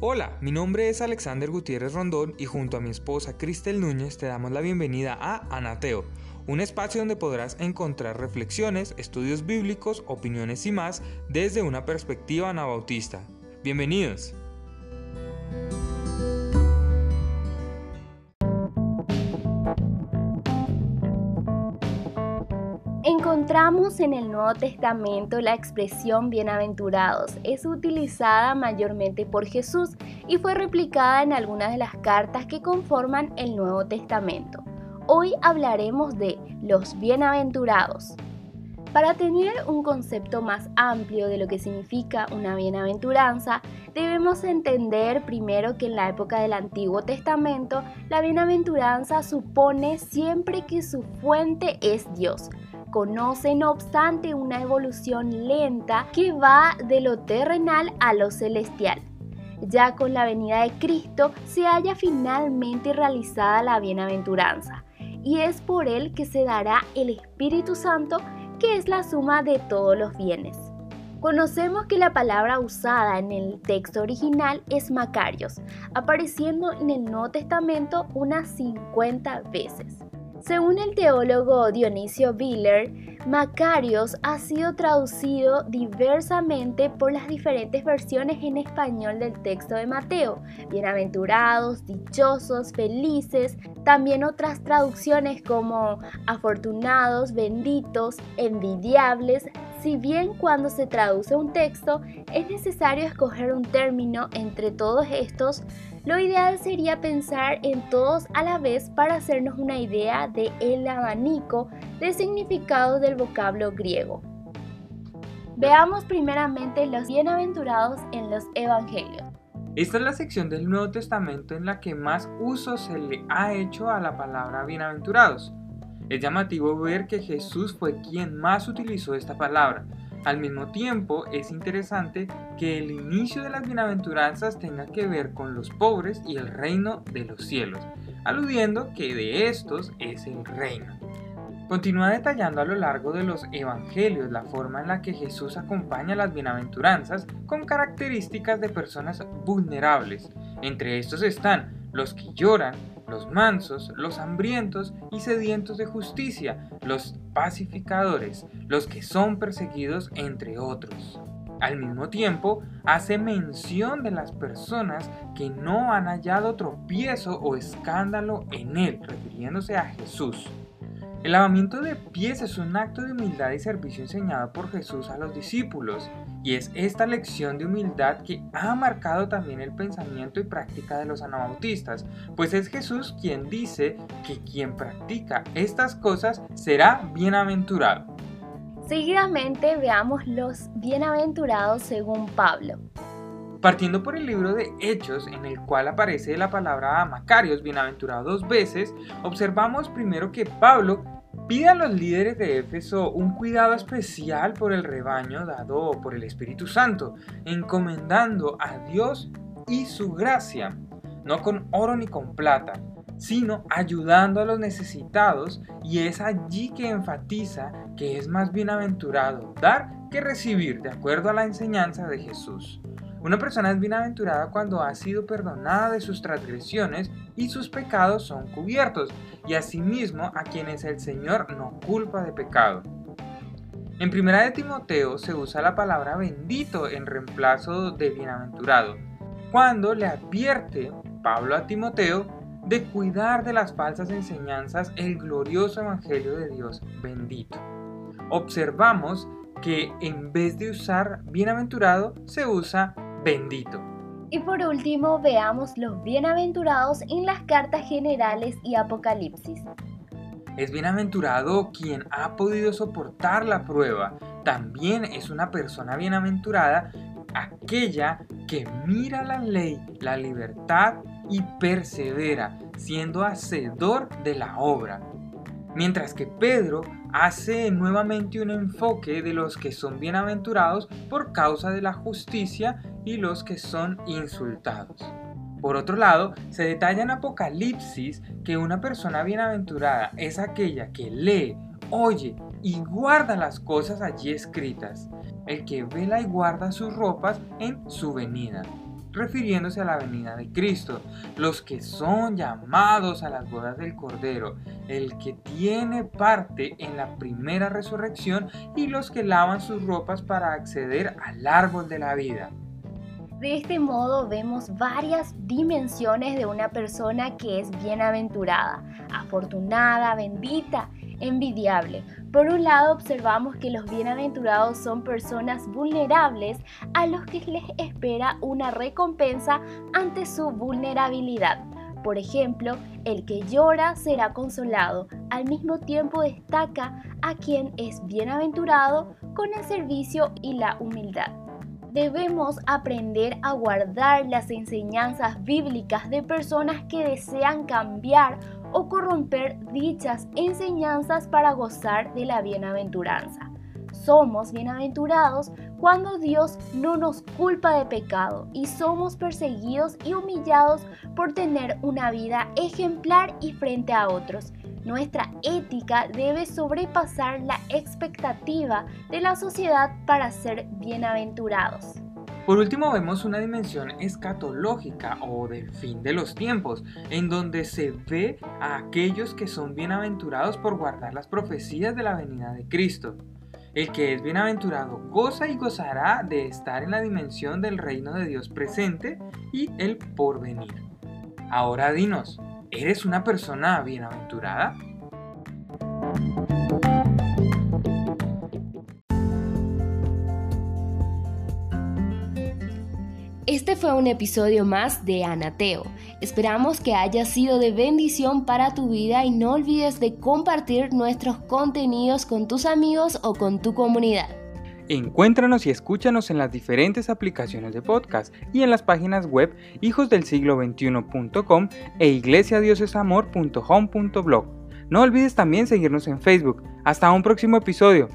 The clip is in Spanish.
Hola, mi nombre es Alexander Gutiérrez Rondón y junto a mi esposa Cristel Núñez te damos la bienvenida a Anateo, un espacio donde podrás encontrar reflexiones, estudios bíblicos, opiniones y más desde una perspectiva anabautista. Bienvenidos. Encontramos en el Nuevo Testamento la expresión bienaventurados. Es utilizada mayormente por Jesús y fue replicada en algunas de las cartas que conforman el Nuevo Testamento. Hoy hablaremos de los bienaventurados. Para tener un concepto más amplio de lo que significa una bienaventuranza, debemos entender primero que en la época del Antiguo Testamento, la bienaventuranza supone siempre que su fuente es Dios conoce no obstante una evolución lenta que va de lo terrenal a lo celestial. Ya con la venida de Cristo se haya finalmente realizada la bienaventuranza, y es por él que se dará el Espíritu Santo, que es la suma de todos los bienes. Conocemos que la palabra usada en el texto original es Macarios, apareciendo en el Nuevo Testamento unas 50 veces. Según el teólogo Dionisio Biller, Macarios ha sido traducido diversamente por las diferentes versiones en español del texto de Mateo. Bienaventurados, dichosos, felices. También otras traducciones como afortunados, benditos, envidiables, si bien cuando se traduce un texto es necesario escoger un término entre todos estos, lo ideal sería pensar en todos a la vez para hacernos una idea de el abanico de significados del vocablo griego. Veamos primeramente los bienaventurados en los evangelios. Esta es la sección del Nuevo Testamento en la que más uso se le ha hecho a la palabra bienaventurados. Es llamativo ver que Jesús fue quien más utilizó esta palabra. Al mismo tiempo, es interesante que el inicio de las bienaventuranzas tenga que ver con los pobres y el reino de los cielos, aludiendo que de estos es el reino. Continúa detallando a lo largo de los evangelios la forma en la que Jesús acompaña las bienaventuranzas con características de personas vulnerables. Entre estos están los que lloran, los mansos, los hambrientos y sedientos de justicia, los pacificadores, los que son perseguidos, entre otros. Al mismo tiempo, hace mención de las personas que no han hallado tropiezo o escándalo en él, refiriéndose a Jesús. El lavamiento de pies es un acto de humildad y servicio enseñado por Jesús a los discípulos, y es esta lección de humildad que ha marcado también el pensamiento y práctica de los anabautistas, pues es Jesús quien dice que quien practica estas cosas será bienaventurado. Seguidamente veamos los bienaventurados según Pablo. Partiendo por el libro de Hechos, en el cual aparece la palabra Macarios, bienaventurado dos veces, observamos primero que Pablo Pide a los líderes de Éfeso un cuidado especial por el rebaño dado por el Espíritu Santo, encomendando a Dios y su gracia, no con oro ni con plata, sino ayudando a los necesitados, y es allí que enfatiza que es más bienaventurado dar que recibir, de acuerdo a la enseñanza de Jesús. Una persona es bienaventurada cuando ha sido perdonada de sus transgresiones y sus pecados son cubiertos, y asimismo a quienes el Señor no culpa de pecado. En primera de Timoteo se usa la palabra bendito en reemplazo de bienaventurado, cuando le advierte Pablo a Timoteo de cuidar de las falsas enseñanzas el glorioso Evangelio de Dios bendito. Observamos que en vez de usar bienaventurado se usa bendito. Y por último, veamos los bienaventurados en las cartas generales y Apocalipsis. Es bienaventurado quien ha podido soportar la prueba. También es una persona bienaventurada aquella que mira la ley, la libertad y persevera, siendo hacedor de la obra. Mientras que Pedro hace nuevamente un enfoque de los que son bienaventurados por causa de la justicia y los que son insultados. Por otro lado, se detalla en Apocalipsis que una persona bienaventurada es aquella que lee, oye y guarda las cosas allí escritas, el que vela y guarda sus ropas en su venida. refiriéndose a la venida de Cristo, los que son llamados a las bodas del Cordero, el que tiene parte en la primera resurrección y los que lavan sus ropas para acceder al árbol de la vida. De este modo vemos varias dimensiones de una persona que es bienaventurada, afortunada, bendita, envidiable. Por un lado observamos que los bienaventurados son personas vulnerables a los que les espera una recompensa ante su vulnerabilidad. Por ejemplo, el que llora será consolado. Al mismo tiempo destaca a quien es bienaventurado con el servicio y la humildad debemos aprender a guardar las enseñanzas bíblicas de personas que desean cambiar o corromper dichas enseñanzas para gozar de la bienaventuranza. Somos bienaventurados cuando Dios no nos culpa de pecado y somos perseguidos y humillados por tener una vida ejemplar y frente a otros. Nuestra ética debe sobrepasar la expectativa de la sociedad para ser bienaventurados. Por último vemos una dimensión escatológica o del fin de los tiempos, en donde se ve a aquellos que son bienaventurados por guardar las profecías de la venida de Cristo. El que es bienaventurado goza y gozará de estar en la dimensión del reino de Dios presente y el porvenir. Ahora dinos, ¿eres una persona bienaventurada? Este fue un episodio más de Anateo. Esperamos que haya sido de bendición para tu vida y no olvides de compartir nuestros contenidos con tus amigos o con tu comunidad. Encuéntranos y escúchanos en las diferentes aplicaciones de podcast y en las páginas web hijosdelsiglo21.com e iglesiadiosesamor.home.blog. No olvides también seguirnos en Facebook. Hasta un próximo episodio.